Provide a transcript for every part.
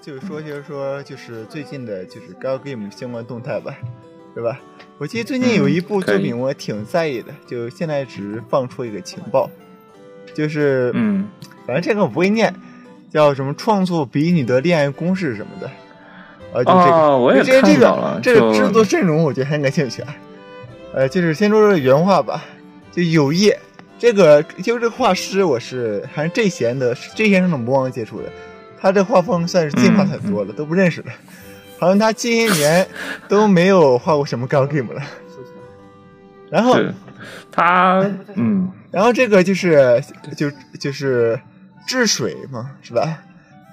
就是说，就是说，就是最近的，就是 Gal Game 相关动态吧，对吧？我记得最近有一部作品我挺在意的，就现在只是放出一个情报，就是嗯，反正这个我不会念，叫什么“创作比你的恋爱公式”什么的。啊，就这个，哦我也这这看到了个这个制作阵容，我觉得很感兴趣啊。呃，就是先说说原话吧，就有业这个，就是这个画师，我是还是 J 贤的，J 先生的魔王接触的，他这画风算是进化很多了，都不认识了，好像他近些年都没有画过什么 gal game 了。然后，他，嗯，然后这个就是就就是治水嘛，是吧？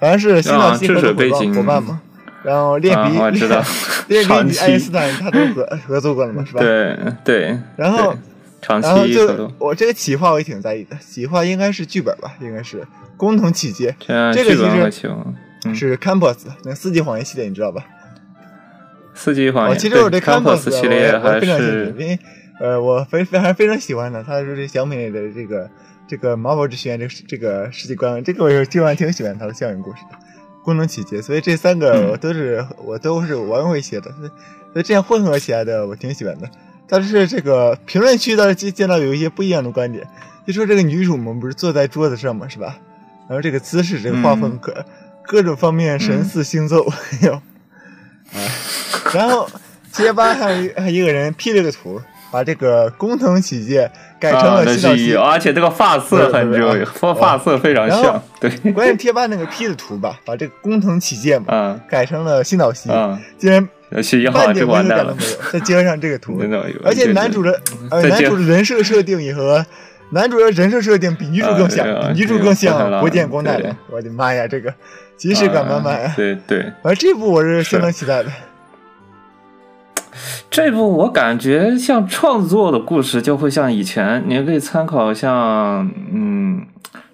反正是新岛西啊治合作伙伴嘛。然后列比，啊我知道 列比与爱因斯坦他都合合作过了嘛，是吧？。对对，然后对长然后期合就作，我这个企划我也挺在意的，企划应该是剧本吧，应该是工藤启介，这这个其实是 Campus 那四季谎言系列，你知道吧？哦，四季谎言，其实我对 Campus 系列还非常兴趣，是因为呃，我非非常非常喜欢的，他说这小美的这个这个毛宝之学院这个世这个世界观，这个我基本上挺喜欢他的校园故事的，功能启杰，所以这三个嗯我都是、我都是玩过一些的，所以所以这样混合起来的我挺喜欢的。但是这个评论区倒是见见到有一些不一样的观点，就说这个女主们不是坐在桌子上嘛，是吧？然后这个姿势、这个画风嗯。各、各种方面神似星座，哎呦，哎，然后贴吧还有一还一个人 P 了个图，把这个工藤启介改成啊，了那西岛而且这个发色很对对对有发发色非常像，对，关键贴吧那个 P 的图吧，把这个工藤启介嘛嗯。改成了新岛西，嗯，竟然是一号半就完蛋了再接上这个图，而且男主的呃男主的人设设定也和男主的人设设定比女主更像，啊比女主更像了国见光太对郎，我的妈呀，这个即视感满满对对，反正这部我是相当期待的。这部我感觉像创作的故事，就会像以前，你可以参考像嗯，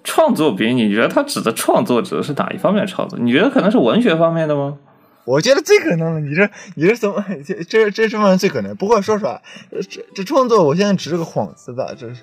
创作比你觉得他指的创作指的是哪一方面的创作？你觉得可能是文学方面的吗？我觉得最可能的，你这你这怎么这这这这方面最可能？不过说实话，这这创作我现在只是个幌子吧，这是。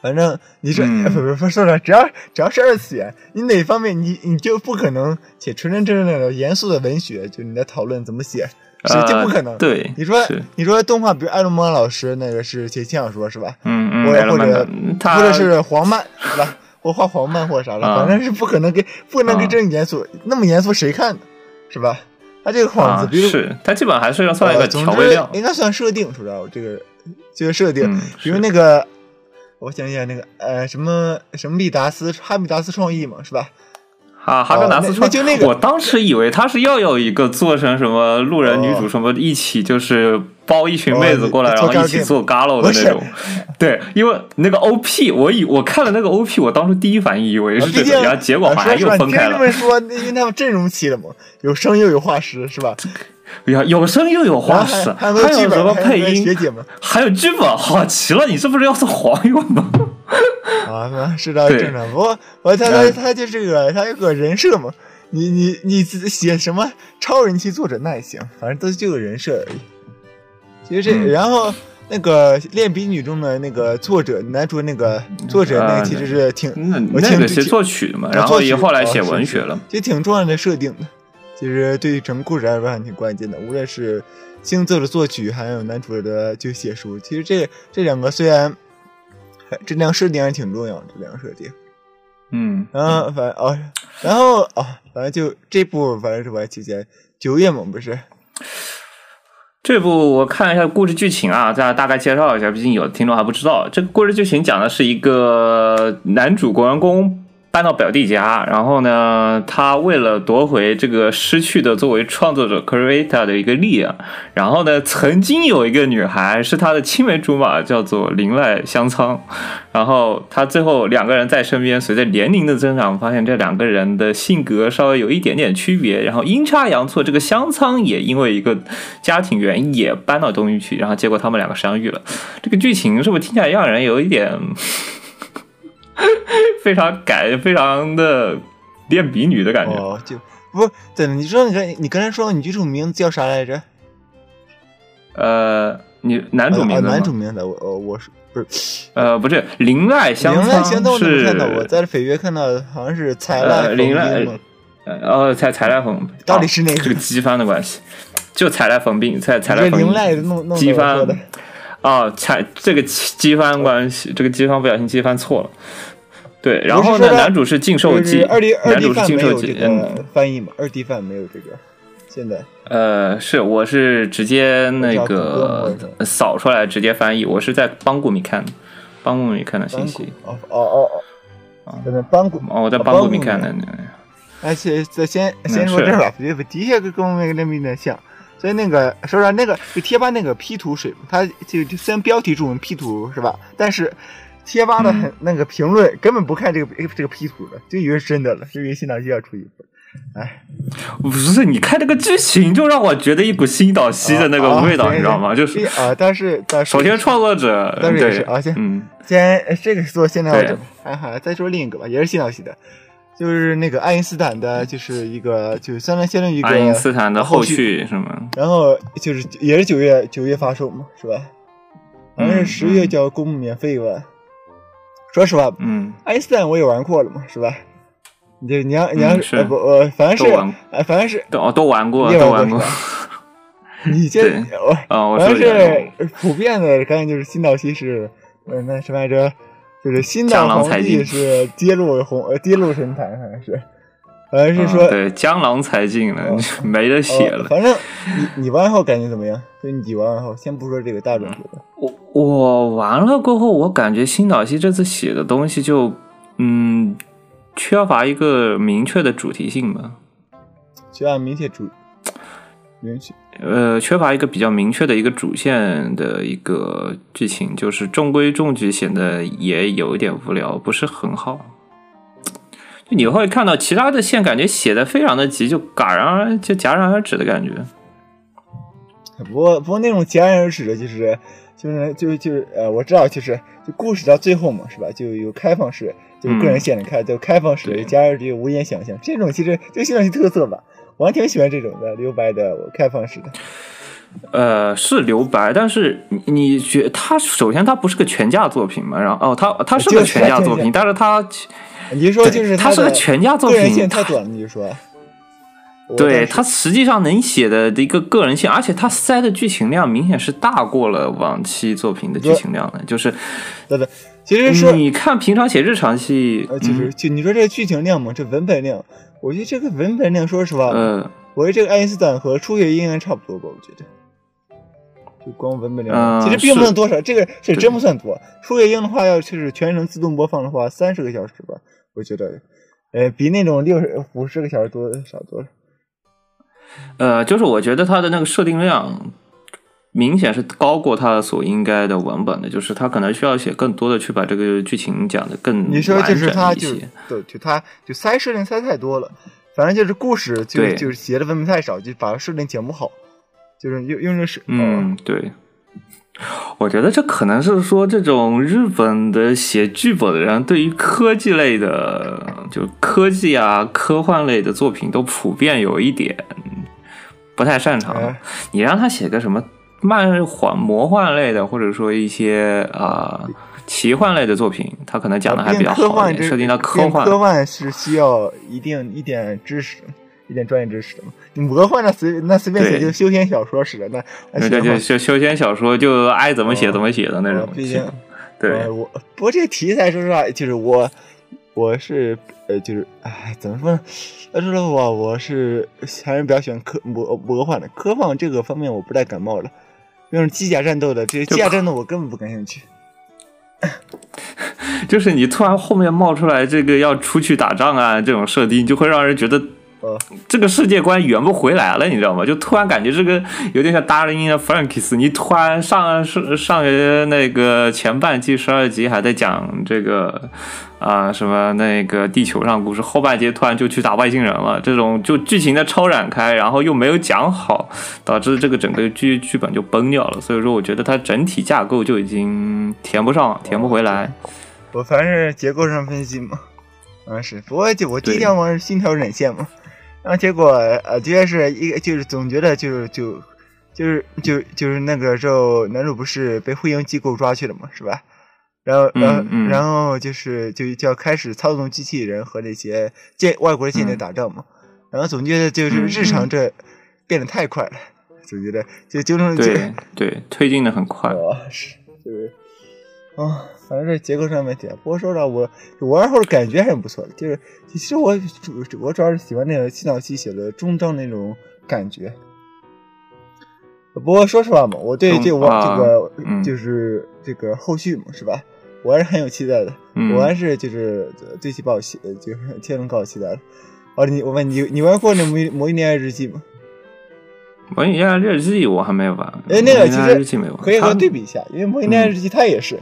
反正你这、嗯 不不不说了，只要只要是二次元，你哪方面你你就不可能写纯真正正的严肃的文学，就你在讨论怎么写，就不可能。对，你说，你说动画，比如艾伦蒙老师那个是写轻小说是吧？嗯嗯，或者或者他或者是黄漫是吧？或画黄漫或啥的，啊反正是不可能给不能给啊这么严肃，那么严肃谁看呢？是吧？他这个幌子，啊，比如是他基本上还是要算一个调味料，应该算设定，主要这个这个设定，嗯比如那个，我想想那个呃什么什么利达斯哈密达斯创意嘛，是吧？啊，哈根达斯那创意就那个我当时以为他是要有一个做成什么路人女主什么一起就是包一群妹子过来，哦然后一起做 galo 的那种。对，因为那个 OP，我以我看了那个 OP，我当时第一反应以为是这个，然后结果好像又分开了说，因为他们阵容齐了嘛，有声又有画师，是吧？呀，有声又有然画师，还有什么配音学，姐们还有剧本，好齐了！你是不是要做黄油吗？啊，是的，对正常。不过我他他嗯他就这个，他有个人设嘛。你你你写什么超人气作者那也行，反正都就个人设而已。其实这，嗯然后那个《恋笔女》中的那个作者，男主那个作者，那啊个其实是挺，那我听那个写作曲的嘛，然后也后来写文学了。其实挺重要的设定的。其实对于整个故事来说还挺关键的，无论是星座的作曲，还有男主的就写书，其实这这两个虽然这两个设定还挺重要的，这两个设定。嗯，然后反正哦，然后哦，反正就这部反正是我还期待九月嘛，不是？这部我看了一下故事剧情啊，再大概介绍一下，毕竟有的听众还不知道。这个故事剧情讲的是一个男主国王公搬到表弟家，然后呢，他为了夺回这个失去的作为创作者 creator 的一个力量，然后呢，曾经有一个女孩是他的青梅竹马，叫做林濑香仓，然后他最后两个人在身边，随着年龄的增长，发现这两个人的性格稍微有一点点区别，然后阴差阳错，这个香仓也因为一个家庭原因也搬到东京去，然后结果他们两个相遇了。这个剧情是不是听起来让人有一点 非常改，非常的恋比女的感觉？哦，就不是对了，你说你刚你刚才说你女主名字叫啥来着？呃，你男主名啊字吗？男主名字，我我我是不是？呃，不是林濑香铃仓濑香仓我看到？我在绯约看到好像是采濑呃铃风濑。呃，才才来缝，到底是哪个这个机翻的关系？就才来缝并，才才来这缝林赖的弄弄机翻的，哦，才这个机翻关系，这个机翻不小心机翻错了。对，然后呢，男主是禁售机就是，二 D 二男 D 机，没有这个嗯，翻译嘛？二 D 范没有这个，现在呃，是我是直接那个扫出来直接翻译，我是在邦古米看的，邦古米看的信息。古哦哦哦哦，真的邦古哦，我在哦邦古米看的。而且咱先嗯是先说这儿吧，的的确跟我们那边有点像。所以那个说实话，那个就贴吧那个 P 图水，它就就虽然标题中文 P 图是吧，但是贴吧的嗯很、那个评论根本不看这个这个 P 图的，就以为是真的了，就以为新岛西要出一部。哎，不是，你看这个剧情就让我觉得一股新岛西的那个味道，啊你知道吗？就是啊，但是但是首先创作者但是也对是啊先嗯，先呃这个是做现代对的，还还再说另一个吧，也是新岛西的，就是那个爱因斯坦的，就是一个就是相当相当于一个爱因斯坦的后后续续是吗？然后就是也是九月九月发售嘛，是吧？好像是嗯十月叫公布免费吧。说实话，嗯，爱因斯坦我也玩过了嘛，是吧？你这你要你要嗯是呃不呃，反正是呃反正是都都玩过，你玩过你这我啊，我反正是普遍的感觉就是新岛西是呃那什么来着？就是新江岛皇帝是跌落红呃跌落神坛，好像是，好像是啊说对江郎才尽了哦，没得写了。呃反正你你玩后感觉怎么样？就你玩完后，先不说这个大众说的，我我完了过后，我感觉新岛西这次写的东西就嗯缺乏一个明确的主题性吧。缺乏明确主明确。呃，缺乏一个比较明确的一个主线的一个剧情，就是中规中矩，显得也有一点无聊，不是很好。就你会看到其他的线，感觉写的非常的急，就戛然而就戛然而止的感觉。不过不过那种戛然而止的，就是就是就就是呃，我知道，就是就故事到最后嘛，是吧？就有开放式，就个人线的开，就开放式，加入这个，无言想象。这种其实就现在是特色吧，我还挺喜欢这种的留白的开放式的。呃，是留白，但是你你觉它首先他不是个全价作品嘛，然后哦，他他是个全全价作品，但是他你就说就是他是个全价作个人品，线太短了，你就说。对他实际上能写的一个个人性，而且他塞的剧情量明显是大过了往期作品的剧情量的。就是对对，其实是你看平常写日常戏，呃，就是就你说这个剧情量嘛，这文本量，我觉得这个文本量，说实话，嗯呃，我觉得这个爱因斯坦和初雪应该差不多吧，我觉得。就光文本量，嗯其实并不是算多少，这个是真不算多。初雪鹰的话，要是全程自动播放的话，三十个小时吧，我觉得，呃，比那种六十五十个小时多少多了。呃，就是我觉得它的那个设定量明显是高过它所应该的文本的，就是它可能需要写更多的去把这个剧情讲得更你说就是他就完整一些。对，就他就塞设定塞太多了，反正就是故事就就是写的文本太少，就把设定讲不好，就是用用这是嗯，对。我觉得这可能是说，这种日本的写剧本的人对于科技类的，就科技啊、科幻类的作品都普遍有一点不太擅长。哎你让他写个什么漫幻、魔幻类的，或者说一些啊、奇幻类的作品，他可能讲的还比较好设定到科幻。科幻是需要一定一点知识，一点专业知识的嘛。你魔幻那随那随便写对就修仙小说似的，那那对对对，行吗修修仙小说就爱怎么写哦怎么写的那种。哦毕竟 对呃，我不过这个题材说实话，就是我我是呃就是哎怎么说呢？要说的话，我是还是比较喜欢科魔魔幻的科幻这个方面，我不太感冒了。那种机甲战斗的，这些就机甲战斗我根本不感兴趣。就是你突然后面冒出来这个要出去打仗啊这种设定，就会让人觉得呃，这个世界观圆不回来了，你知道吗？就突然感觉这个有点像《达人的 Frankies》，你突然上上上学那个前半季十二集还在讲这个啊、什么那个地球上故事，后半截突然就去打外星人了，这种就剧情的超展开，然后又没有讲好，导致这个整个剧剧本就崩掉了。所以说，我觉得它整体架构就已经填不上，填不回来。我反正是结构上分析嘛，啊是，不过就我第一对条玩是心条忍线嘛，然后结果呃，的确是一个就是总觉得就是就就是就就是那个时候男主不是被灰鹰机构抓去了嘛，是吧？然后然后、嗯嗯然后就是就就要开始操纵机器人和那些间外国的间谍打仗嘛。然后总觉得就是日常这变得太快了，总觉得就就成对对推进的很快。是就是啊，反正这结构上问题。不过说实话，我我玩后感觉还是不错的，就是其实我主我主要是喜欢那个七岛七写的中章那种感觉。不过说实话嘛，我对这玩这个就是这个后续嘛，是吧？我还是很有期待的。我还是就是对其抱期，就是天龙高期待的。哦，你我问你，你玩过那《魔魔女恋爱日记》吗？《魔女恋爱日记》我还没有玩。哎，那个其实可以和对比一下，因为《魔女恋爱日记》它也是，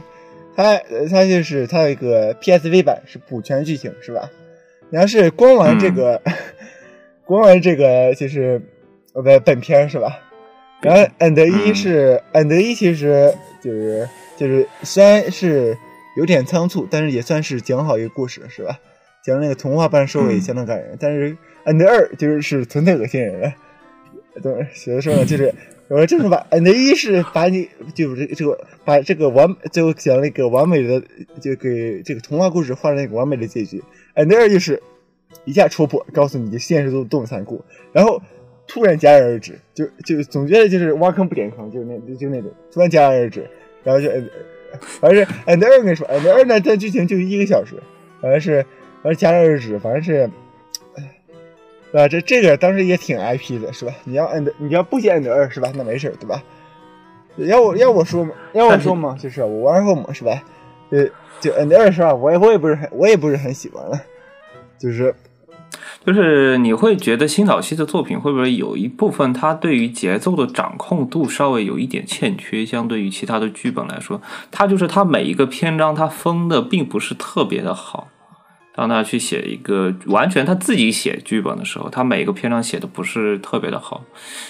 它它就是它有一个 PSV 版是补全剧情，是吧？你要是光玩这个，光玩这个就是呃不本片是吧？然后 and 一是 and 一，其实就是就是虽然是有点仓促，但是也算是讲好一个故事，是吧？讲那个童话般收尾相当感人。但是 and 二就是是纯粹恶心人了。对，有的时候就是我说这么把 and 一是把你就是这个把这个完最后讲了一个完美的就给这个童话故事画了一个完美的结局。N 二就是一下戳破，告诉你的现实都多么残酷，然后。突然戛然而止，就就总觉得就是挖坑不点坑，就那就那种突然戛然而止，然后就，反正是 and 二跟你说 and 二呢，它剧情就一个小时，反正是反正戛然而止，反正是，啊这这个当时也挺 IP 的是吧？你要 and 你要不写 and 二是吧？那没事对吧？要我要我说嘛，要我说嘛，就是我玩后嘛是吧？呃，就 and 二是吧？我也我也不是很我也不是很喜欢了，就是。就是你会觉得新岛西的作品会不会有一部分它对于节奏的掌控度稍微有一点欠缺，相对于其他的剧本来说，它就是它每一个篇章它封的并不是特别的好。当他去写一个完全他自己写剧本的时候，他每一个篇章写的不是特别的好。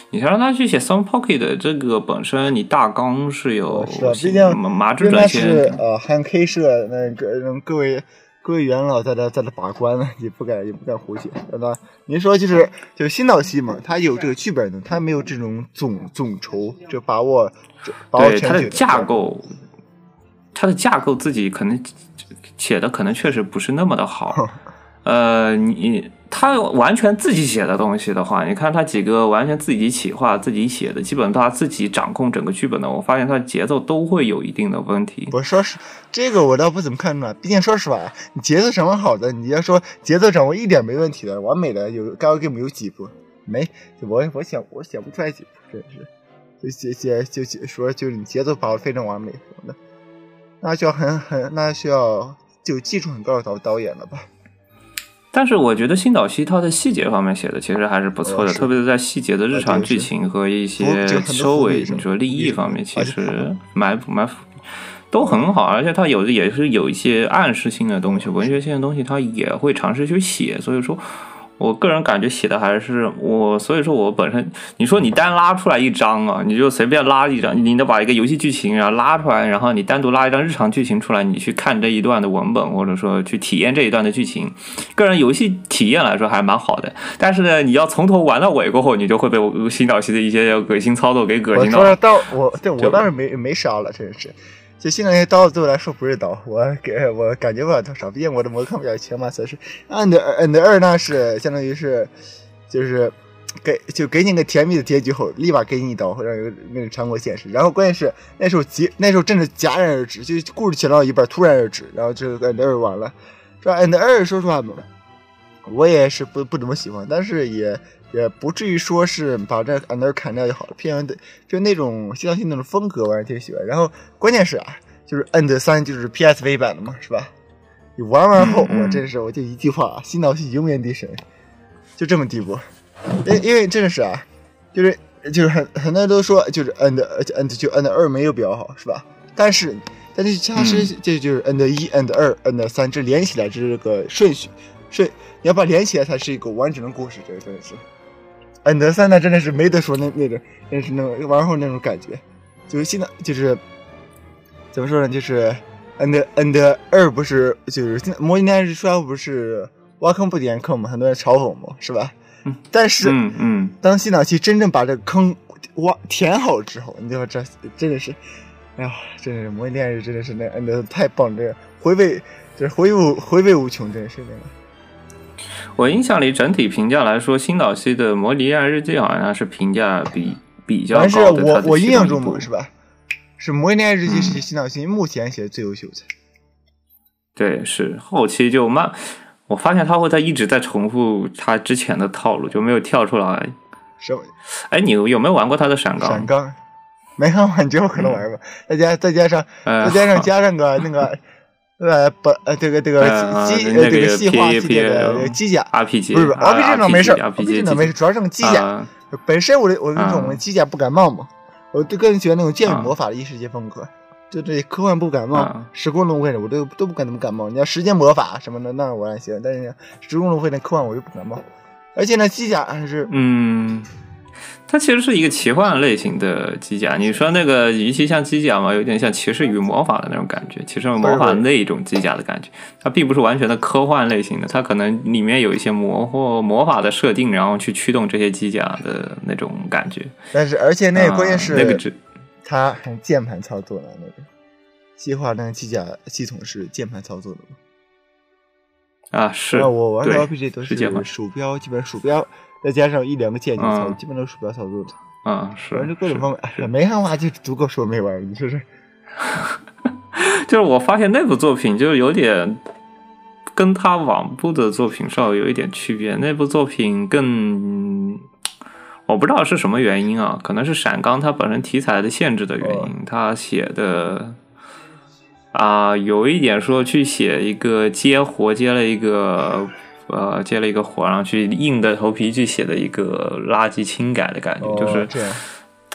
你想让他去写《Some Pocket》这个本身，你大纲是有，毕竟麻之转线是呃汉 K 社那个各位。各位元老在那在那把关呢，也不敢也不敢胡写，对吧？您说就是就是新导戏嘛，他有这个剧本的，他没有这种总总筹，就把握把握他的架构，他的架构自己可能写的可能确实不是那么的好，呃，你。他完全自己写的东西的话，你看他几个完全自己企划、自己写的，基本他自己掌控整个剧本的，我发现他的节奏都会有一定的问题。我说是这个，我倒不怎么看出来。毕竟说实话，你节奏掌握好的，你要说节奏掌握一点没问题的、完美的，有刚刚给我们有几部？没，我我想我想不出来几部，真是就写写就写说就是你节奏把握非常完美什么的，那需要很很那需要就技术很高的导导演了吧？但是我觉得新岛西他在细节方面写的其实还是不错的，特别是在细节的日常剧情和一些收尾，你说利益方面，其实蛮蛮都很好，而且他有的也是有一些暗示性的东西、文学性的东西，他也会尝试去写，所以说。我个人感觉写的还是我，所以说我本身，你说你单拉出来一张啊，你就随便拉一张，你得把一个游戏剧情然后拉出来，然后你单独拉一张日常剧情出来，你去看这一段的文本，或者说去体验这一段的剧情，个人游戏体验来说还蛮好的。但是呢，你要从头玩到尾过后，你就会被新岛系的一些恶心操作给恶心到。我说到我，对我倒是没没杀了，真是。就现在那些刀对我来说不是刀，我给我感觉不了多少，毕竟我的魔抗比较强嘛，所以是 and and 二那是相当于是就是给就给你个甜蜜的结局后，立马给你一刀，让那个成果现实。然后关键是那时候结那时候真是戛然而止，就故事写到一半突然而止，然后就 and 二完了。这 and 二说实话，我也是不不怎么喜欢，但是也。也不至于说是把这安德砍掉就好了，偏的就那种新导戏那种风格，我还挺喜欢。然后关键是啊，就是 N 三就是 PSV 版的嘛，是吧？你玩完后，我真是我就一句话，啊新导戏永远的神，就这么地步。因因为真的是啊，就是就是很很多人都说就是 N 的 N 就 N 二没有比较好，是吧？但是但是其实这就是 N 一 N 二 N 三这连起来这个顺序顺，你要把连起来才是一个完整的故事，这个真的是。恩德三那真的是没得说，那那种，真是那种玩后那种感觉，就是现在就是怎么说呢？就是恩德恩德二不是就是现在模拟恋爱说不是挖坑不填坑嘛，很多人嘲讽嘛，是吧？嗯。但是，嗯嗯，当新导器真正把这个坑挖填好之后，你就这真的是，哎呀，真是模拟恋爱真的是那恩德太棒，这回味就是回味回味无穷，真是那个。我印象里整体评价来说，新岛西的《摩尼亚日记》好像是评价比比较高的。是我我印象中嘛嘛是吧？是《摩尼亚日记》嗯是新岛新目前写的最优秀的。对，是后期就慢，我发现他会在一直在重复他之前的套路，就没有跳出来。什么哎，你有没有玩过他的闪闪钢？钢？没看完之后可能玩吧，再加再加上呃再加上加上个那个呃不呃这个这个呃机呃这个细化系列的机甲，RPG 不是不是啊 RPG 倒没事 RPG，RPG 倒没事，主要是那个机甲啊本身我的我那种啊机甲不感冒嘛，我就更喜欢那种剑与啊魔法的异世界风格。就这科幻不感冒啊，时空轮回的我都都不敢那么感冒。你要时间魔法什么的，那我还行，但是时空轮回的科幻我就不感冒。而且呢，机甲还是嗯，它其实是一个奇幻类型的机甲。你说那个与其像机甲嘛，有点像骑士与魔法的那种感觉，骑士与魔法那种机甲的感觉。它并不是完全的科幻类型的，它可能里面有一些魔或魔法的设定，然后去驱动这些机甲的那种感觉。但是而且那个关键啊是那个只它很键盘操作的那个计划那个机甲系统是键盘操作的吗。啊是那我玩的对 RPG 都是鼠标，基本鼠标再加上一两个键就操，嗯基本都是鼠标操作的。啊是反正各种方面，哎呀，没看完就足够说没玩，你说是？就是我发现那部作品就是有点跟他往部的作品稍微有一点区别。那部作品更，我不知道是什么原因啊，可能是闪钢它本身题材的限制的原因，他写的啊、有一点说去写一个接活接了一个。呃，接了一个活，然后去硬着头皮去写的一个垃圾轻改的感觉，就是。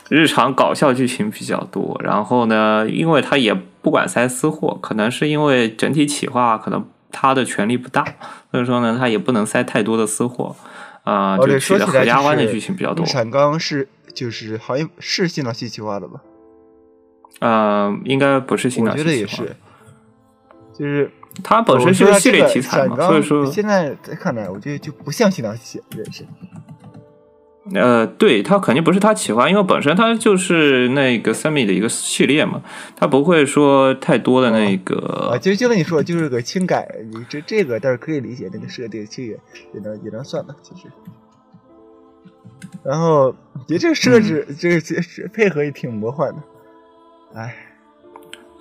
日常搞笑剧情比较多，然后呢，因为他也不管塞私货，可能是因为整体企划可能他的权力不大，所以说呢，他也不能塞太多的私货，啊、哦，就对，取的合说起来家欢的剧情比较多。产纲是就是好像是新岛西企划的吧？呃，应该不是新我岛西企划觉得也是，就是它本身是个系列题材嘛，所以说现在再看来，我觉得就不像新岛西这是。呃，对，它肯定不是他企划，因为本身它就是那个 Semi 的一个系列嘛，它不会说太多的那个啊，就就跟你说，就是个轻改，你这这个倒是可以理解，那个设定其实也也能也能算的，其实。然后，觉得这个设置，嗯这个这这配合也挺魔幻的，哎，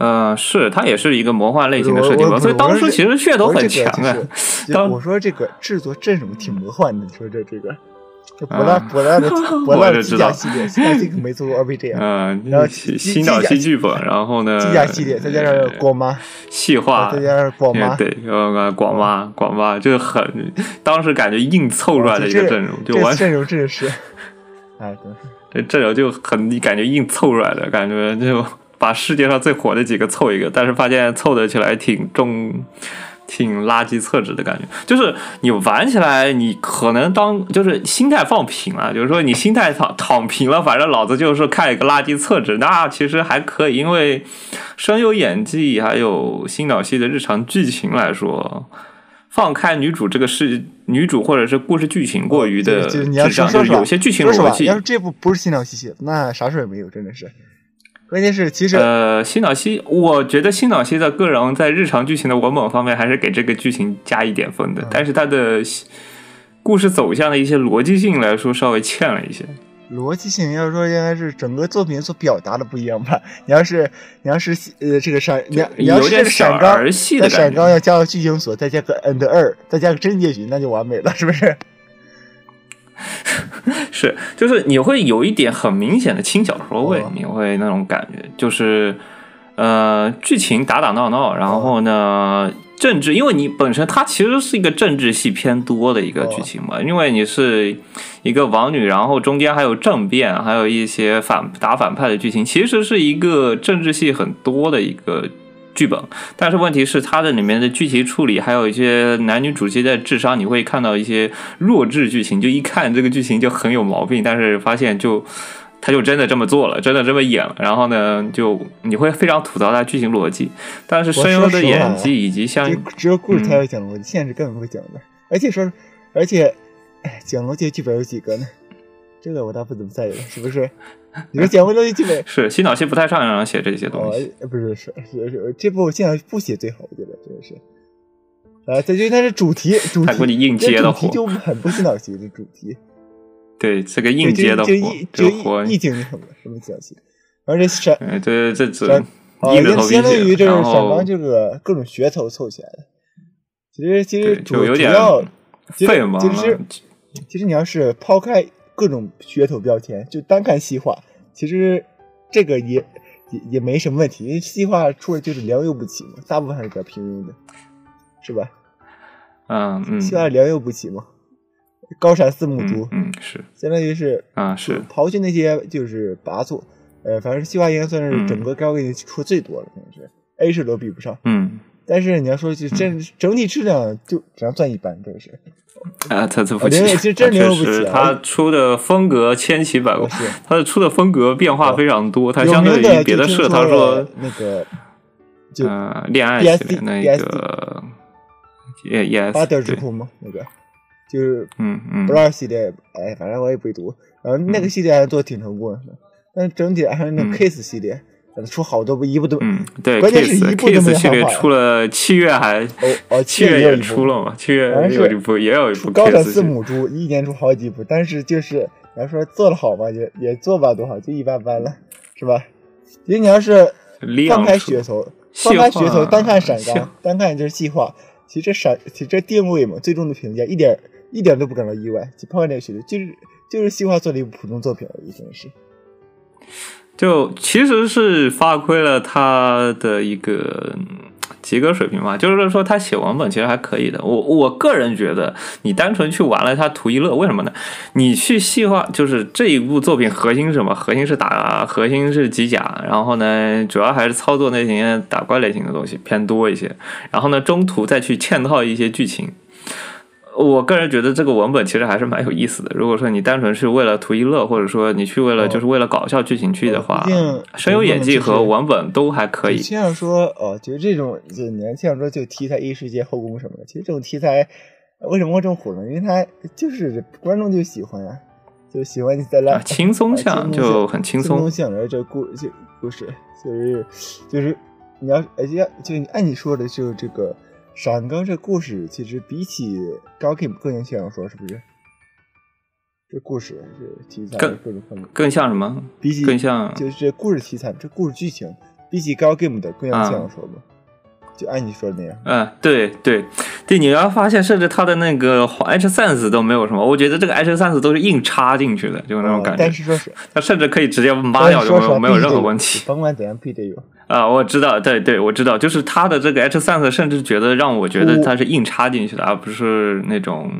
呃，是它也是一一个魔幻类型的设定所以当我是初其实噱头很强啊。当我说这个制作阵容挺魔幻的，你说这这个，这博拉啊博拉的 博拉的机甲系列，现在这个没做过 RPG 啊，嗯，然后新岛机甲西剧本，然后呢，机甲系列，再加上光妈，细化，再加上光妈，对，呃，广妈，广妈，就是很，当时感觉硬凑出来的一个阵容，就完这阵容真的是，哎，对。这阵容就很感觉硬凑出来的感觉，就把世界上最火的几个凑一个，但是发现凑得起来挺重。挺垃圾厕纸的感觉，就是你玩起来，你可能当就是心态放平了，就是说你心态躺躺平了，反正老子就是看一个垃圾厕纸，那其实还可以，因为声优演技还有新岛系的日常剧情来说，放开女主这个是女主或者是故事剧情过于的就是有些剧情逻辑要是这部不是新岛西系，那啥事儿也没有，真的是。关键是其实、呃，新岛西，我觉得新岛西的个人在日常剧情的文本方面还是给这个剧情加一点分的，嗯但是他的故事走向的一些逻辑性来说稍微欠了一些。逻辑性要说应该是整个作品所表达的不一样吧。你要是你要是呃这个闪你要你要是闪钢小儿戏的在感觉。闪钢要加个剧情锁，再加个 end 二，再加个真结局，那就完美了，是不是？是，就是你会有一点很明显的轻小说味，哦你会那种感觉，就是呃，剧情打打闹闹，然后呢，政治，因为你本身它其实是一个政治戏偏多的一个剧情嘛，因为你是一个王女，然后中间还有政变，还有一些反打反派的剧情，其实是一个政治戏很多的一个。剧本，但是问题是它的里面的剧情处理，还有一些男女主之间的智商，你会看到一些弱智剧情，就一看这个剧情就很有毛病，但是发现就他就真的这么做了，真的这么演了，然后呢，就你会非常吐槽他剧情逻辑，但是声优的演技以及像只只有故事才会讲逻辑，现实根本不会讲的。而且说，而且，哎，讲逻辑的剧本有几个呢？这个我倒不怎么在意了，是不是？你说讲回逻辑剧本，是新岛系不太擅长写这些东哦西，，不是是是是，这部现在不写最好，我觉得真的是。啊，这就它是主题，主他估计题应接的活这主题，就很不洗脑系的主题，对这个应接的就活就，就这个活，意境就很什么洗脑系，然后这闪对，这这只闪啊，硬着头皮相当于写，这然后是闪光这个各种噱头凑起来的。其实其实主就有点主要其实废嘛，其实其实你要是抛开各种噱头标签，就单看细化，其实这个也也也没什么问题，因为细化出来就是良莠不齐嘛，大部分还是比较平庸的，是吧？嗯嗯，细化良莠不齐嘛，高山四目猪嗯，嗯是。相当于是啊是，刨去那些就是拔错，呃，反正细化应该算是嗯。整个高给你出最多的，可能是 A 市都比不上。嗯但是你要说就整整体质量就只能算一般，这个是。啊，他这不哦起，其实真他确实，牛不起啊他出的风格千奇百怪，他的出的风格变化非常多，他有相对于别的社，他说那个就呃恋爱系列那个也也巴德之对，库嘛，那个。就是嗯嗯。不，二系列，哎，反正我也不会读。然后那个系列还做挺成功的，但是整体还是那嗯。Kiss 系列，出好多部，一部都嗯对关键是一部都没 Kiss 系列好出了七月还哦哦，七月也出了嘛，七月有一部也有一部高产 Kiss 系四，母猪，一年出好几部，但是就是你要说做的好吧，也也做不了多好，就一般般了，是吧？其实你要是放开噱头，放开噱头，单看闪细钢，单看就是细化，其实这闪，其实这定位嘛，最终的评价一点一点都不感到意外，就抛开这个噱头，就是就是细化做了一部普通作品而已，真的是。就其实是发挥了他的一个嗯及格水平嘛，就是说他写文本其实还可以的。我我个人觉得，你单纯去玩了他图一乐，为什么呢？你去细化，就是这一部作品核心是什么？核心是打，核心是机甲，然后呢，主要还是操作类型、打怪类型的东西偏多一些。然后呢，中途再去嵌套一些剧情。我个人觉得这个文本其实还是蛮有意思的。如果说你单纯是为了图一乐，或者说你去为了哦就是为了搞笑剧情去的话声优演技和文本都还可以就。这样说哦，就这种就年轻人说就题材异世界后宫什么的，其实这种题材为什么会这么火呢？因为它就是观众就喜欢呀、就喜欢你在那、啊轻松啊向就很轻松轻松向，然后这故就故事就是就是你要而且就按你说的，就这个闪更这故事，其实比起高 game 更像小说，是不是？这故事这题材更各种方面，更像什么？比起更像就是这故事题材，这故事剧情，比起高 game 的更像啊小说嘛？就按你说的那样。嗯，对对对，你要发现，甚至它的那个 H Sense 都没有什么，我觉得这个 H Sense 都是硬插进去的，就那种哦感觉。但是说是它甚至可以直接抹掉，就没有没有任何问题。甭管怎样，必得有。啊，我知道，对对，我知道，就是它的这个 H Sense，甚至觉得让我觉得它是硬插进去的，而不是那种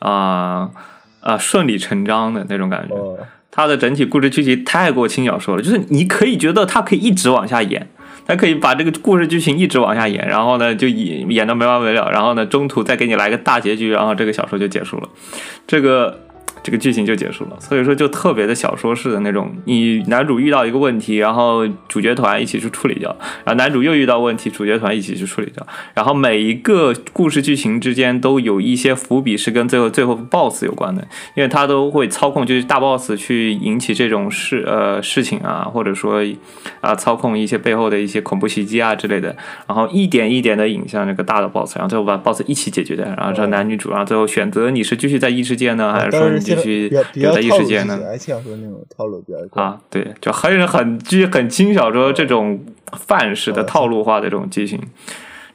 啊啊、顺理成章的那种感觉。哦，它的整体故事剧情太过轻小说了，就是你可以觉得它可以一直往下演，还可以把这个故事剧情一直往下演，然后呢就演演到没完没了，然后呢中途再给你来个大结局，然后这个小说就结束了，这个这个剧情就结束了。所以说就特别的小说式的那种，你男主遇到一个问题，然后主角团一起去处理掉，然后男主又遇到问题，主角团一起去处理掉，然后每一个故事剧情之间都有一些伏笔是跟最后最后 BOSS 有关的，因为他都会操控就是大 boss 去引起这种事呃事情啊，或者说啊、操控一些背后的一些恐怖袭击啊之类的，然后一点一点的引向那个大的 boss，然后最后把 boss 一起解决掉，然后这男女主，然后最后选择你是继续在异世界呢，还是说你继当然现在续比较比较留在异套路剧情，世界呢？而且想说那种套路比较。啊，对，就很很剧很轻小说这种范式的哦套路化的这种剧情，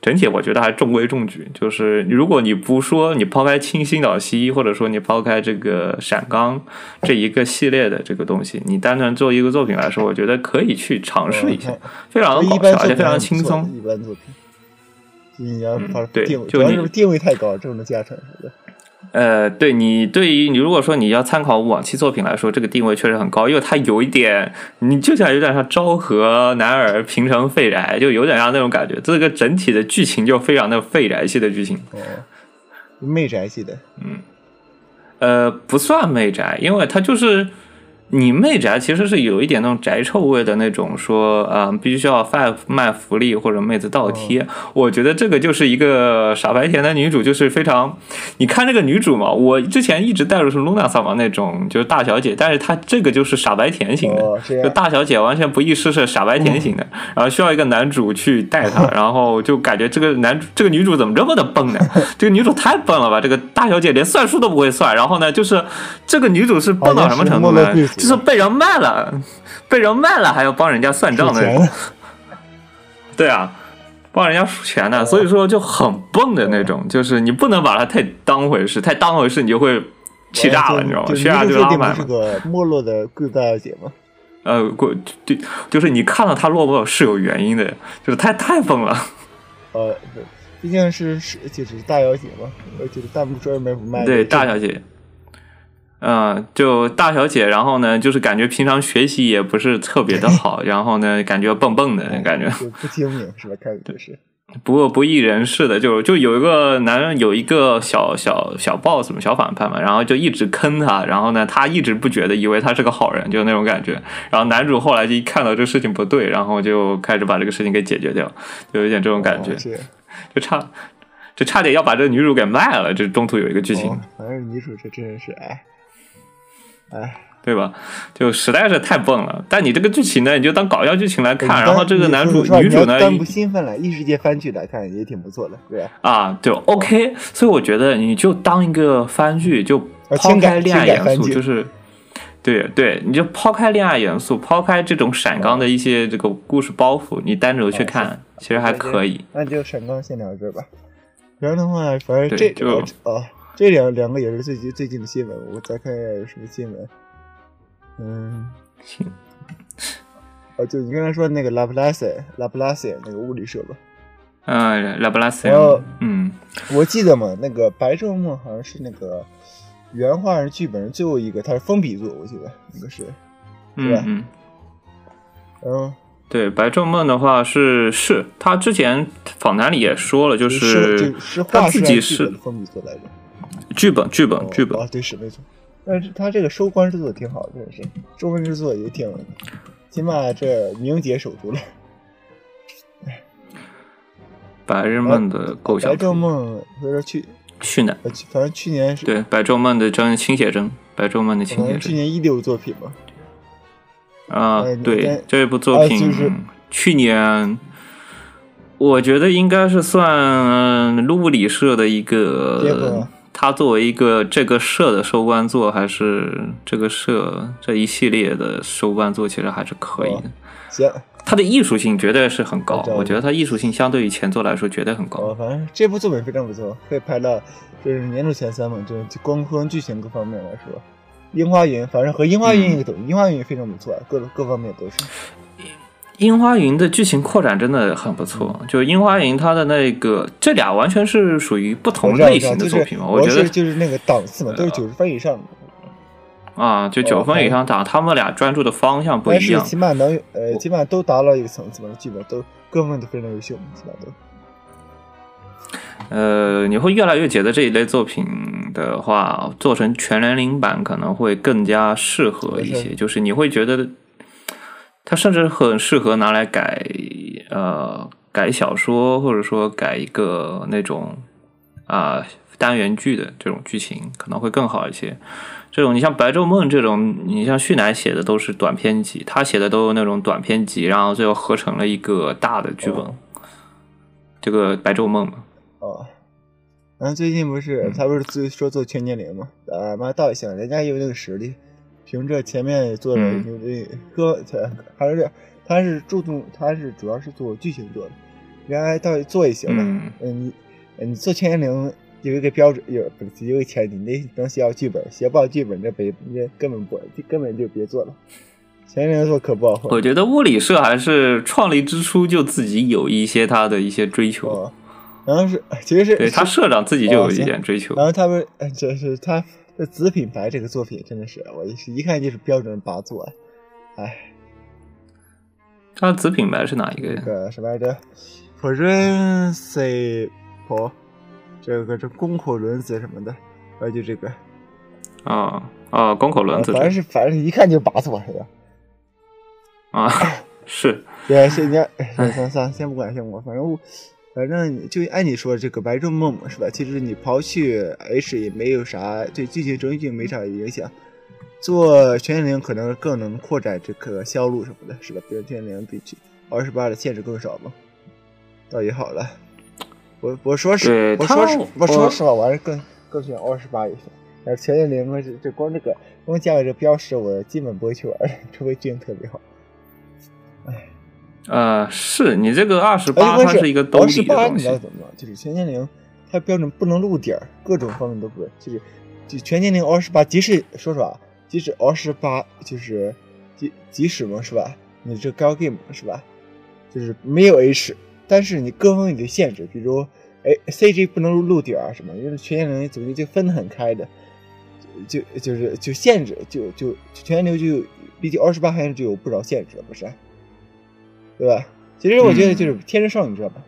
整体我觉得还中规中矩。就是如果你不说你抛开清新岛西，或者说你抛开这个闪钢这一个系列的这个东西，你单纯做一个作品来说，我觉得可以去尝试一下嗯，非常的一搞笑，而且非常轻松。一般作品。你要嗯把对定位，就你定位太高，这种加成是的。呃，对你对于你如果说你要参考往期作品来说，这个定位确实很高，因为它有一点，你就像有点像昭和男儿平成废宅，就有点像那种感觉。这个整体的剧情就非常的废宅系的剧情，哦，媚宅系的，嗯呃，不算媚宅，因为它就是你媚宅其实是有一点那种宅臭味的那种，说呃必须需要卖卖福利或者妹子倒贴。我觉得这个就是一个傻白甜的女主，就是非常，你看这个女主嘛，我之前一直带入是露娜萨嘛那种就是大小姐，但是她这个就是傻白甜型的，哦就大小姐完全不易失是傻白甜型的，然后需要一个男主去带她，然后就感觉这个男主这个女主怎么这么的笨呢？这个女主太笨了吧！这个大小姐连算术都不会算，然后呢，就是这个女主是笨到什么程度呢就是被人卖了，被人卖了还要帮人家算账的那种数钱。对啊，帮人家数钱呢，所以说就很笨的那种，就是你不能把它太当回事，太当回事你就会气炸了，你知道吗？就气炸就拉满不是了。个没落的贵族大小姐吗？呃，过对，就是你看到他落魄是有原因的，就是太太笨了。呃，不毕竟是是就是大小姐嘛，呃就是弹幕专门不卖对，大小姐。嗯，就大小姐，然后呢，就是感觉平常学习也不是特别的好，然后呢，感觉蹦蹦的感觉，不精明是吧？开始就是，不过不义人士的，就就有一个男人有一个小小小 boss 嘛，小反派嘛，然后就一直坑他，然后呢，他一直不觉得，以为他是个好人，就那种感觉。然后男主后来就一看到这个事情不对，然后就开始把这个事情给解决掉，就有点这种感觉就差就差点要把这个女主给卖了。这中途有一个剧情。哦反正女主这真是哎哎，对吧？就实在是太笨了。但你这个剧情呢，你就当搞笑剧情来看。然后这个男主女主呢你要，单不兴奋了，异世界番剧来看也挺不错的，对吧？啊，就 OK。所以我觉得你就当一个番剧，就抛开恋爱元素，就是对对，你就抛开恋爱元素，抛开这种闪光的一些这个故事包袱，你单独去哦看，其实还可以。那就闪光先聊这儿吧。然后的话，反正这对就哦，这两两个也是最近最近的新闻，我再看一下有什么新闻。嗯，行，哦，就你刚才说那个拉普拉塞拉普拉塞那个物理社吧，嗯，拉布拉塞然后，嗯，我记得嘛，那个《白昼梦》好像是那个原画人剧本最后一个，它是封笔作，我记得那个是。吧嗯嗯。然后对《白昼梦》的话是是，他之前访谈里也说了，就是是他自己是封笔作来着。剧本剧本剧本啊，对，是没错。但是他这个收官制作挺好的，真的是收官制作也挺，起码这名节守住了。白日梦的构想白图，昼梦，所以说去，去年呃去反正去年是，对《白昼梦》的真亲写真，《白昼梦》的亲反写真去年一流作品嘛。啊呃，对这部作品啊就是去年。我觉得应该是算卢布里社的一个，他作为一个这个社的收官作，还是这个社这一系列的收官作，其实还是可以的。行，它的艺术性绝对是很高我觉得它艺术性相对于前作来说绝对很高。哦，反正这部作品非常不错，可以排到就是年度前三嘛，就是光从剧情各方面来说。樱花云，反正和樱花云一个等，樱花云非常不错，各各方面都是。樱花云的剧情扩展真的很不错，嗯就樱花云它的那个这俩完全是属于不同类型的作品嘛，我觉得就是那个档次嘛，都是九十分以上的。啊，就九分以上打，他们俩专注的方向不一样但是起。码能呃，起码都达到一个层次嘛，基本都各方面都非常优秀，起码都。呃，你会越来越觉得这一类作品的话，做成全年龄版可能会更加适合一些。就是你会觉得，它甚至很适合拿来改呃改小说，或者说改一个那种啊、单元剧的这种剧情，可能会更好一些。这种你像《白昼梦》这种，你像旭乃写的都是短篇集，他写的都是那种短篇集，然后最后合成了一个大的剧本。哦这个《白昼梦》嘛，哦，然后最近不是他不是自说做全年龄嘛？啊妈倒也行，人家也有那个实力，凭着前面做的嗯牛的歌，他还是他是注重他是主要是做剧情做的，原来倒也做也行的。嗯嗯，你你做千年灵有一个标准，有不是有一个前提，你得能写好剧本，写不好剧本这别这根本不根本就别做了。全年龄做可不好混。我觉得物理社还是创立之初就自己有一些他的一些追求，哦，然后是其实是对他社长自己就有一点追求。然后他们，呃这是他这子品牌这个作品真的是，我一看就是标准八作，哎，他的子品牌是哪一个那呀？个什么来着？Principle，这个这宫口轮子什么的，然后就这个，啊啊，宫口轮子反正是反正一看就拔错是吧？啊，是。对，先先算算先不管先不管，反正我反正就按你说这个白昼梦嘛是吧？其实你抛去 H 也没有啥对剧情整体没啥影响。做全年龄可能更能扩展这个销路什么的，是吧？比如全年龄比起二十八的限制更少嘛，倒也好了。我我说实，我说实，我说实话，我还是更更喜欢二十八一些。但是全年龄这这光这个光加个这标识，我基本不会去玩，除非剧情特别好。唉，呃，是你这个二十八，它是一个兜里的东西。你知道怎么着？就是全年龄，它标准不能露点儿，各种方面都不，就是就全年龄二十八，即使说实话。即使二十八，就是即即使嘛，是吧？你这高 game 是吧？就是没有 H，但是你各方面的限制，比如哎 CG 不能露点啊什么，因为全年龄总体就分得很开的，就就是就限制，就就全年龄就毕竟二十八还是就有不少限制，不是？对吧？其实我觉得就是天之少女知道吧？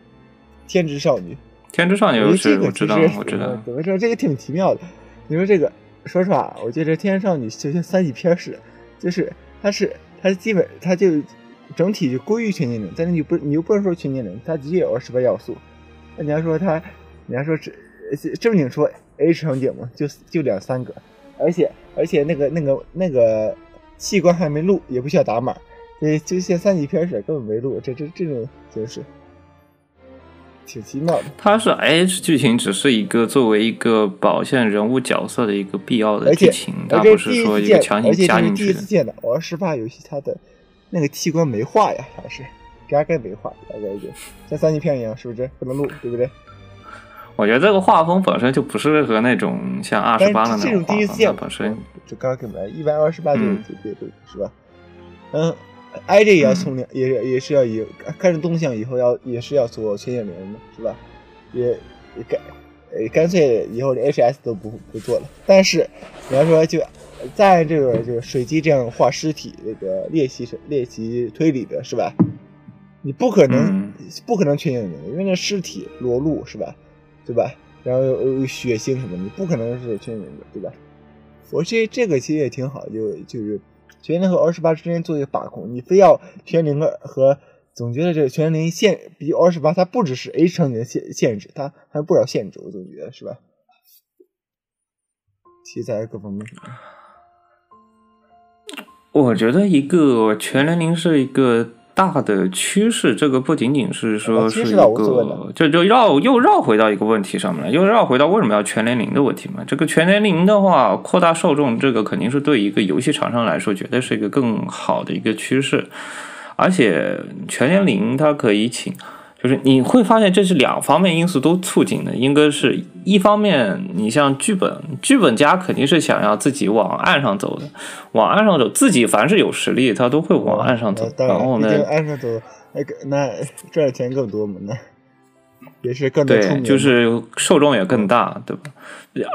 天之少女，天之少女，我知道，我知道。怎么说？这个挺奇妙的。你说这个。说实话，我觉得《天之少女》就像三级片似的，就是它是它基本它就整体就归于全年龄，但是你不你又不能说全年龄，它的确有二十八要素。那你要说它，你要说正正经说 H 场景嘛，就就两三个，而且而且那个那个那个器官还没录，也不需要打码，对，就像三级片似的，根本没录，这这这种形式。挺奇妙的，它是 H 剧情，只是一个作为一个表现人物角色的一个必要的剧情，它不是说一个强行加进去的。第一次见的玩十八游戏，它的那个器官没画呀，还是压根没画，大概就像三级片一样，是不是不能录，对不对？我觉得这个画风本身就不适合那种像二十八的那种画风，本身就刚给来，一般二十八就就就是吧？嗯。I J 也要从良，也也是要以看着动向以后要也是要做全年龄的，是吧？也也干呃干脆以后连 H S 都不不做了。但是你要说就在这个就是水机这样画尸体那个练习练习推理的是吧？你不可能不可能全年龄，因为那尸体裸露是吧？对吧？然后有血腥什么，你不可能是全年龄的，对吧？我这这个其实也挺好，就就是。全龄和二十八之间做一个把控，你非要全龄和总觉得这个全龄限比二十八，它不只是 H 场景的限限制，它还有不少限制，我总觉得是吧？题材各方面。我觉得一个全年龄是一个。大的趋势，这个不仅仅是说是一个，就就绕又绕回到一个问题上面了，又绕回到为什么要全年龄的问题嘛？这个全年龄的话，扩大受众，这个肯定是对一个游戏厂商来说，绝对是一个更好的一个趋势，而且全年龄它可以请。就是你会发现，这是两方面因素都促进的。应该是一方面，你像剧本，剧本家肯定是想要自己往岸上走的，往岸上走，自己凡是有实力，他都会往岸上走。然后呢，岸上走，那个那赚的钱更多嘛？那也是更对，就是受众也更大，对吧？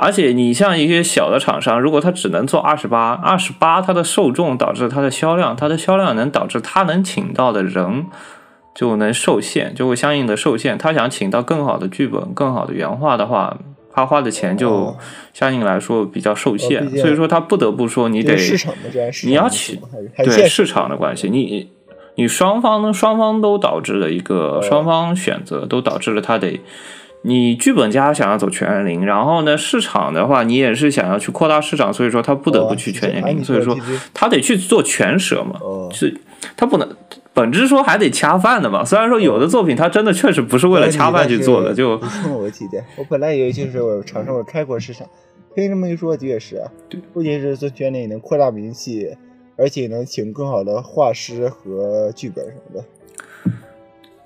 而且你像一些小的厂商，如果他只能做二十八，二十八，它的受众导致它的销量，它的销量能导致他能请到的人。就能受限，就会相应的受限。他想请到更好的剧本、更好的原画的话，他花的钱就相应来说比较受限。所以说他不得不说，你得你要请对市场的关系，你你双方双方都导致了一个双方选择都导致了他得你剧本家想要走全年龄，然后呢市场的话你也是想要去扩大市场，所以说他不得不去全年龄，所以说他得去做全舍嘛，是他不能。本质说还得恰饭的嘛，虽然说有的作品它真的确实不是为了恰饭去做的，就。我记得，我本来以为就是我尝试我开阔市场，听这么一说，的确是啊，不仅是做圈内能扩大名气，而且能请更好的画师和剧本什么的。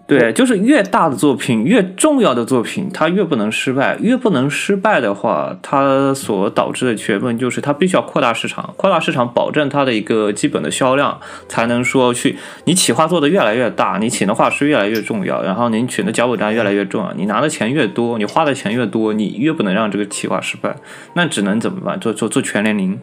对，就是越大的作品，越重要的作品，它越不能失败。越不能失败的话，它所导致的结论就是，它必须要扩大市场，扩大市场，保证它的一个基本的销量，才能说去你企划做的越来越大，你请的画师越来越重要，然后您请的脚本家越来越重要，你拿的钱越多，你花的钱越多，你越不能让这个企划失败。那只能怎么办？做做做全年龄，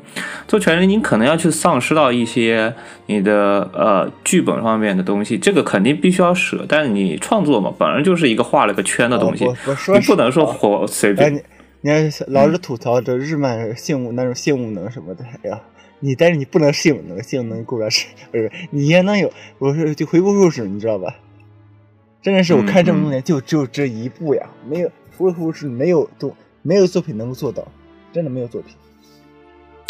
做全年龄可能要去丧失到一些你的呃剧本方面的东西，这个肯定必须要舍，但是。你创作嘛，本来就是一个画了个圈的东西，你不能说火随便。你还老是吐槽这日漫性那种性无能什么的，哎呀，你但是你不能性无能，性无能固然是不是？你也能有，我说就回复术士，你知道吧？真的是我看这么多年，就只有这一部呀，没有回复术士，没有都没有作品能够做到，真的没有作品。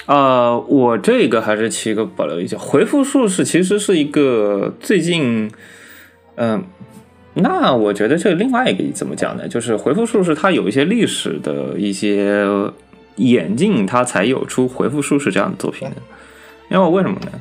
呃，我这个还是起一个保留意见。回复术士其实是一个最近，嗯、那我觉得这另外一个怎么讲呢？就是回复术士它有一些历史的一些演进，它才有出回复术士这样的作品的。因为为什么呢？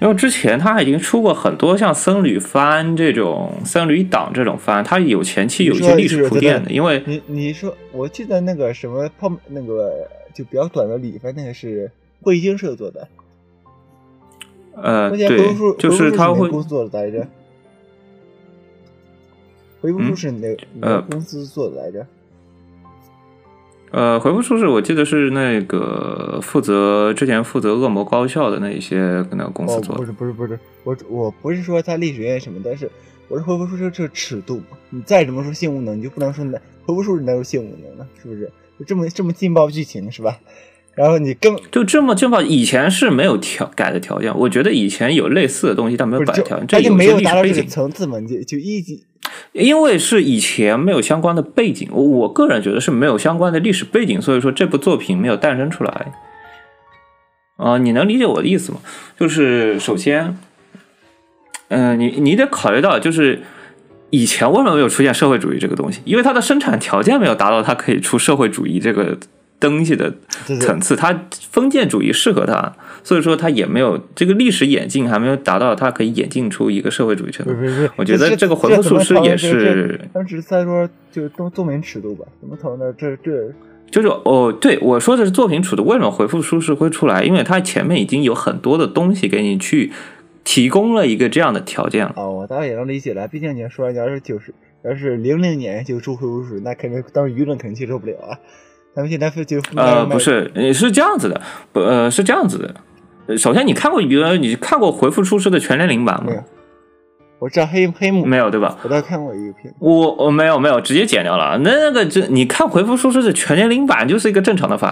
因为之前他已经出过很多像僧侣番这种、僧侣党这种番，它有前期有一些历史铺垫的。因为你你说，我记得那个什么泡那个就比较短的里番，那个是汇金社做的。呃，对，就是他会他公司做的来着。回复术是哪哪呃个公司做的来着？呃，回复术是我记得是那个负责之前负责恶魔高校的那一些那个公司哦，做的。不是不是不是，我我不是说他历史原因什么，但是我是回复术士这个尺度嘛。你再怎么说性无能，你就不能说那回复术士哪有性无能呢？是不是？就这么这么劲爆剧情是吧？然后你更就这么劲爆，以前是没有条改的条件，我觉得以前有类似的东西，但没有改条件，这就没有达到这个。层次嘛？就就一级因为是以前没有相关的背景，我我个人觉得是没有相关的历史背景，所以说这部作品没有诞生出来。啊、你能理解我的意思吗？就是首先，嗯、你你得考虑到，就是以前为什么没有出现社会主义这个东西？因为它的生产条件没有达到它可以出社会主义这个东西的层次，它封建主义适合它，所以说它也没有这个历史演进还没有达到它可以演进出一个社会主义程度不是。不是，我觉得这个回复术士也是他们只是在说就是动作品尺度吧？怎么讨论到这这？就是哦，对我说的是作品尺度，为什么回复术士会出来？因为它前面已经有很多的东西给你去提供了一个这样的条件了。哦，我大概也能理解了。毕竟你要说，要是九十，要是零零年就出回复术，那肯定当时舆论肯定接受不了啊。他们现在就呃，不，是，呃是这样子的，不，呃，是这样子的。呃首先，你看过原，你看过回复术士的全年龄版吗？我知道黑黑幕，没有，对吧？我倒看过一个片，我我没有没有直接剪掉了。那那个这你看回复术士的全年龄版就是一个正常的番，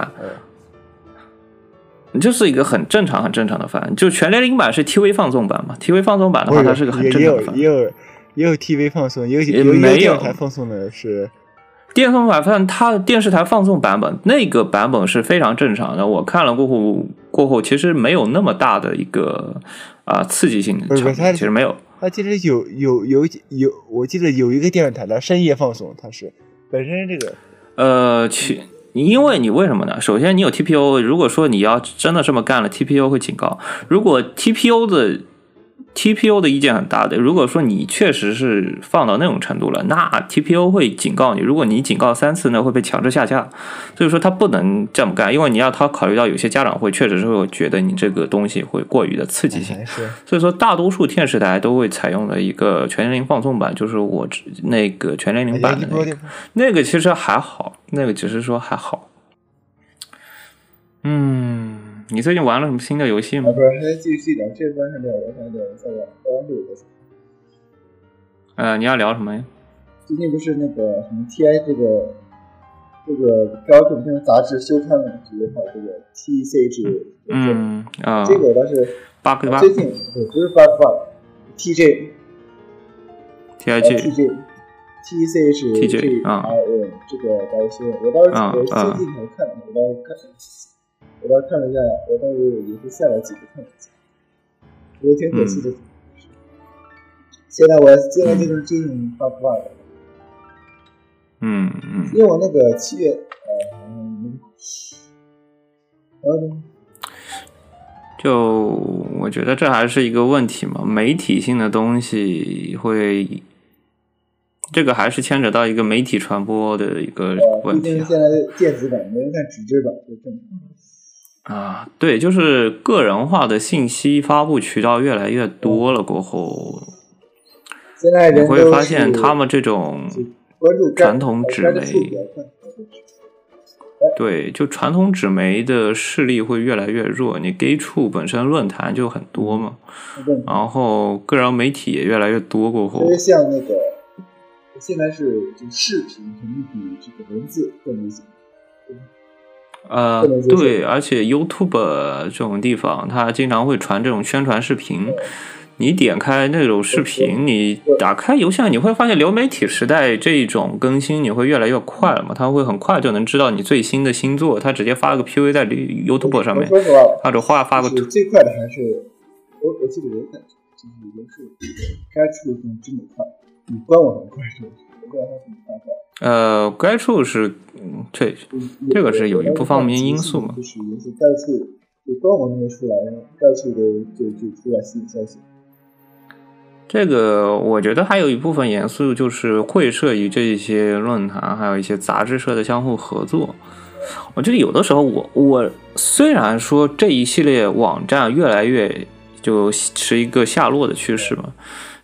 呃，就是一个很正常很正常的番。就全年龄版是 TV 放纵版嘛？TV 放纵版的话，它是个很也也有正常的番。也有也有 TV 放送，也有也有有没有电台放送的是电送版放它的电视台放送版本那个版本是非常正常的，我看了过后过后，其实没有那么大的一个啊、刺激性的其实没有。它其实有有有有，我记得有一个电视台的深夜放送，它是本身这个呃，去因为你为什么呢？首先你有 TPO，如果说你要真的这么干了，TPO 会警告。如果 TPO 的 TPO 的意见很大的，如果说你确实是放到那种程度了，那 TPO 会警告你。如果你警告三次呢，会被强制下架。所以说他不能这么干，因为你要他考虑到有些家长会确实是会觉得你这个东西会过于的刺激性。所以说，大多数电视台都会采用的一个全年龄放送版，就是我那个全年龄版的那个。那个其实还好，那个只是说还好。嗯，你最近玩了什么新的游戏吗啊，？不是，还继续聊，这关上聊，我想聊再聊再聊六个。呃，你要聊什么呀？最近不是那个什么 TI 这个这个标准片杂志休刊了，就是它这个 TCG，嗯啊，这个我倒是八个八最近不不是八八 TJ T I G TJ TJ 啊这个游戏，我当时啊我最近才看，我当时看，我当时看了一下，我当时也是下了几个看了一下，我挺可惜的。现在我现在就是进行八卦了。嗯嗯，因为我那个七月，呃，嗯，然后呢，就我觉得这还是一个问题嘛，媒体性的东西会，这个还是牵扯到一个媒体传播的一个呃，问题啊。现在电子版没人看纸质版，就正常。啊，对，就是个人化的信息发布渠道越来越多了过后，现在你会发现他们这种传统纸媒对，就传统纸媒的势力会越来越弱。你 gay 处本身论坛就很多嘛，然后个人媒体也越来越多过后像那个，现在是就视频肯定比这个文字更明显。呃，对，而且 YouTube 这种地方，它经常会传这种宣传视频。你点开那种视频，你打开邮箱，你会发现流媒体时代这种更新你会越来越快了嘛？它会很快就能知道你最新的新作，它直接发个 PV 在 YouTube 上面，或者画发个图。最快的还是我我记得有感觉，就是有的是该出的真的快，比官网上快是我不知道它怎么发出来。呃，该处是，对，这个是有一部分原因素嘛？就是有时该处就官网还没出来，该处的就就出来新消息。这个我觉得还有一部分元素就是会社与这些论坛，还有一些杂志社的相互合作。我觉得有的时候，我我虽然说这一系列网站越来越就是一个下落的趋势嘛，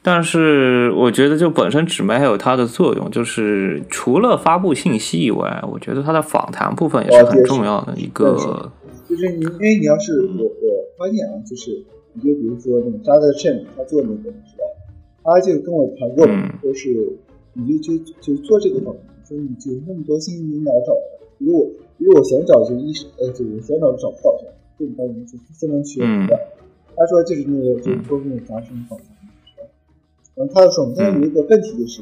但是我觉得就本身纸媒还有它的作用，就是除了发布信息以外，我觉得它的访谈部分也是很重要的一个。就是你因为你要是我我发现啊，就是你就比如说那个扎德胜他做那个是吧？他就跟我谈过，说是你就就就做这个访谈，说你就那么多信息你哪找？如果如果我想找就一时呃，就是想找找不到，这种方面就相当缺的。他说就是那个就是说那个杂志访谈，然后他说我们有一个问题就是，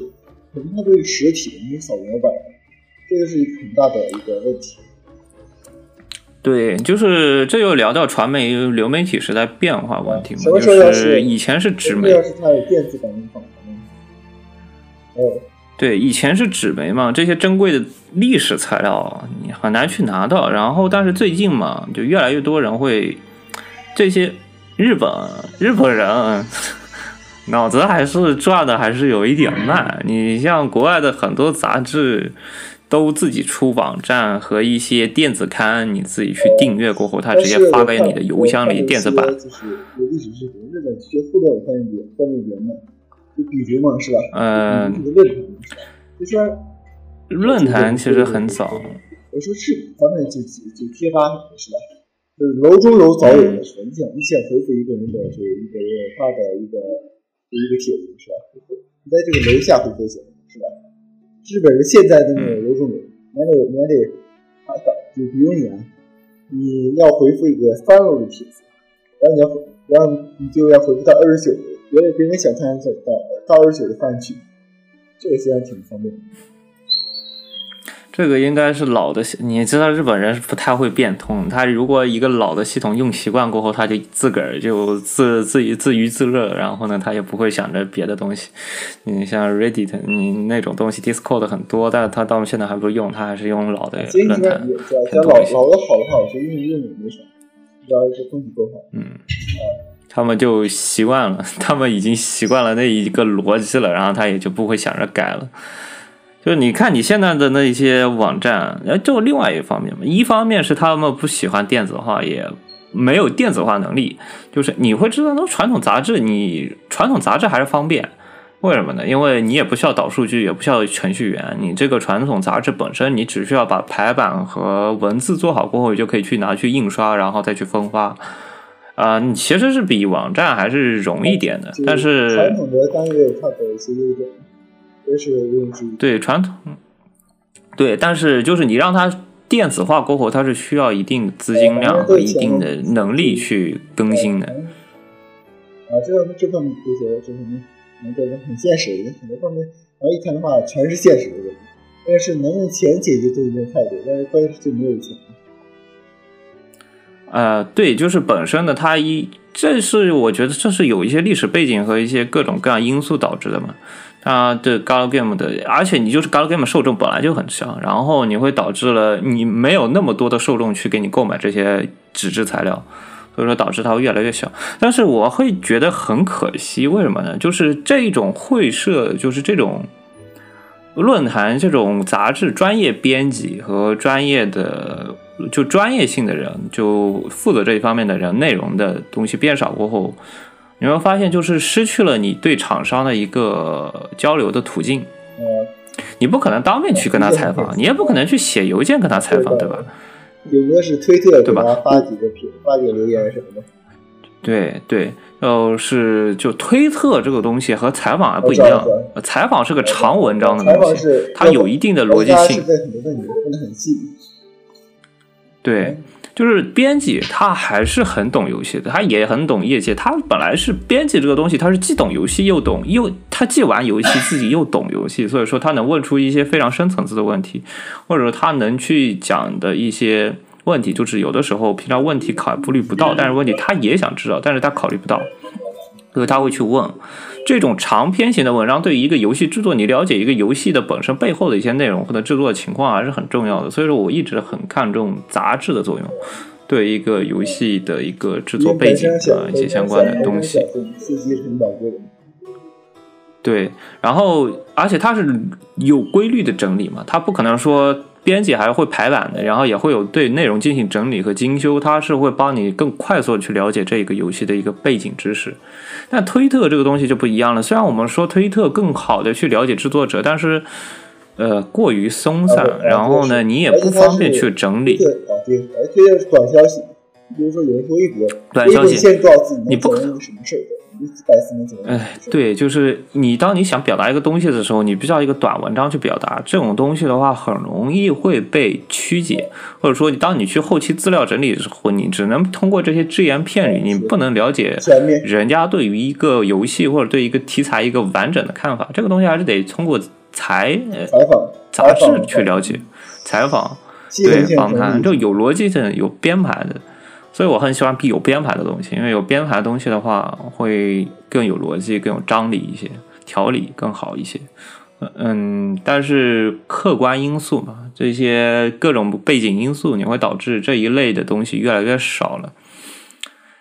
可能它对实体没有扫描版，这个是一个很大的一个问题。对，就是这又聊到传媒流媒体时代变化问题嘛，就是以前是纸媒，要是它有电子版本，哦，对，以前是纸媒嘛，这些珍贵的历史材料你很难去拿到。然后，但是最近嘛，就越来越多人会，这些日本日本人脑子还是转的还是有一点慢。你像国外的很多杂志。都自己出网站和一些电子刊，你自己去订阅过后，他直接发给你的邮箱里电子版。就是有历史视频，日本学互联网方面比方面比较慢，就比如嘛，是吧？嗯。就说论坛其实很早。我说是，咱们就就贴吧是吧？就是楼中楼早有的？你想你想回复一个人的这一个人发的一个一个帖子是吧？你在这个楼下回复行是吧？日本人现在的那个楼中楼，你得你得啊，就比如你啊，你要回复一个三楼的帖子，然后你要然后你就要回复到二十九楼，别人别人想看到到二十九楼翻去，这个现在挺方便的。这个应该是老的，你知道日本人是不太会变通。他如果一个老的系统用习惯过后，他就自个儿就自自娱自娱自乐，然后呢，他也不会想着别的东西。你像 Reddit，你那种东西，Discord 很多，但是他到现在还不用，他还是用老的论坛。老老的好的话，我觉得用用也没啥，只要是东西够好。嗯，他们就习惯了，他们已经习惯了那一个逻辑了，然后他也就不会想着改了。就是你看你现在的那些网站，呃，就另外一方面嘛，一方面是他们不喜欢电子化，也没有电子化能力。就是你会知道，那传统杂志，你传统杂志还是方便，为什么呢？因为你也不需要导数据，也不需要程序员，你这个传统杂志本身，你只需要把排版和文字做好过后，就可以去拿去印刷，然后再去分发。啊，你其实是比网站还是容易点的，但是传统的单页它的一些优点。对传统，对，但是就是你让它电子化过后，它是需要一定的资金量和一定的能力去更新的。啊，这个这方面这些就是能这个很现实的很多方面，然后一看的话全是现实的问题。但是能用钱解决就已经太多，但是关键是就没有钱。呃，对，就是本身的它一，这是我觉得这是有一些历史背景和一些各种各样因素导致的嘛。它的 Galgame 的，而且你就是 Galgame 受众本来就很小，然后你会导致了你没有那么多的受众去给你购买这些纸质材料，所以说导致它会越来越小。但是我会觉得很可惜，为什么呢？就是这种会社，就是这种论坛、这种杂志专业编辑和专业的就专业性的人，就负责这一方面的人，内容的东西变少过后。你会发现，就是失去了你对厂商的一个交流的途径。你不可能当面去跟他采访，你也不可能去写邮件跟他采访，对吧？顶多是推特对吧？发几个评，发几个留言什么的。对对，就是就推特这个东西和采访还不一样。采访是个长文章的东西，它有一定的逻辑性。很多问题问的很细。对，就是编辑他还是很懂游戏的，他也很懂业界。他本来是编辑这个东西，他是既懂游戏又懂，又他既玩游戏自己又懂游戏，所以说他能问出一些非常深层次的问题，或者说他能去讲的一些问题，就是有的时候平常问题考虑不到，但是问题他也想知道，但是他考虑不到，所以他会去问。这种长篇型的文章对于一个游戏制作，你了解一个游戏的本身背后的一些内容或者制作情况还是很重要的。所以说我一直很看重杂志的作用，对一个游戏的一个制作背景啊一些相关的东西。对，然后而且它是有规律的整理嘛，它不可能说。编辑还是会排版的，然后也会有对内容进行整理和精修，它是会帮你更快速的去了解这个游戏的一个背景知识。但推特这个东西就不一样了，虽然我们说推特更好的去了解制作者，但是呃过于松散，然后呢你也不方便去整理。对，而推特是短消息，比如说有人说微博，短消息，你不可能什么事儿。百思能怎么？哎，对，就是你当你想表达一个东西的时候，你必须要一个短文章去表达。这种东西的话，很容易会被曲解，或者说你当你去后期资料整理的时候，你只能通过这些只言片语，你不能了解人家对于一个游戏或者对一个题材一个完整的看法。这个东西还是得通过采采访杂志去了解，采访对访谈，就有逻辑的、有编排的。所以我很喜欢有编排的东西，因为有编排的东西的话，会更有逻辑、更有张力一些，条理更好一些。嗯，但是客观因素嘛，这些各种背景因素，你会导致这一类的东西越来越少了。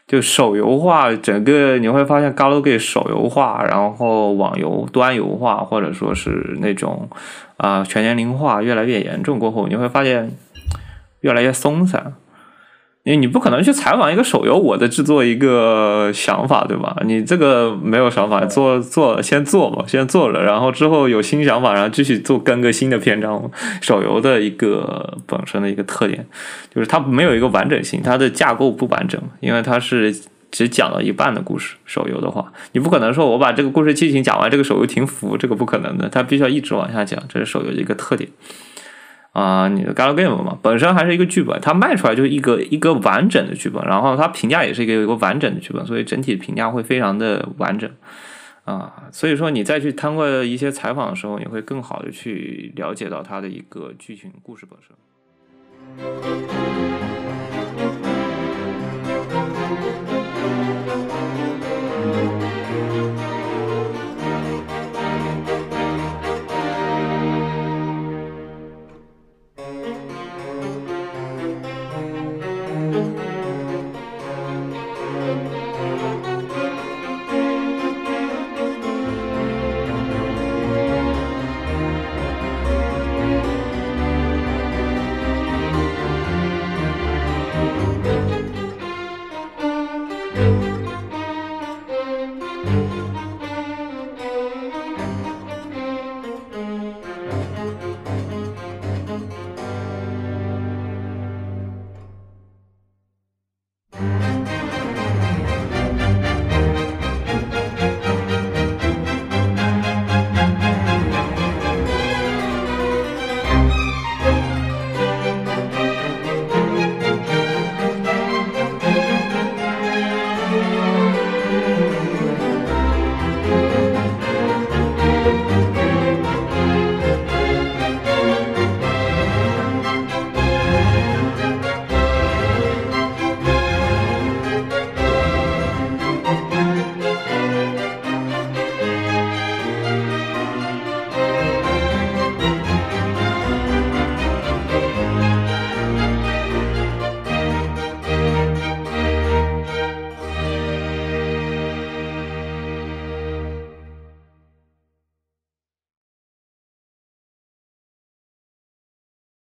就手游化，整个你会发现 Galgame 手游化，然后网游端游化，或者说是那种啊全年龄化越来越严重过后，你会发现越来越松散。因为你不可能去采访一个手游，我的制作一个想法，对吧？你这个没有想法，做做先做吧，先做了，然后之后有新想法，然后继续做更个新的篇章。手游的一个本身的一个特点，就是它没有一个完整性，它的架构不完整，因为它是只讲了一半的故事。手游的话，你不可能说我把这个故事剧情讲完，这个手游停服，这个不可能的，它必须要一直往下讲，这是手游的一个特点。啊，你的 Galgame 嘛，本身还是一个剧本，它卖出来就是一个一个完整的剧本，然后它评价也是一个一个完整的剧本，所以整体评价会非常的完整啊。所以说你再去通过一些采访的时候，你会更好的去了解到它的一个剧情故事本身。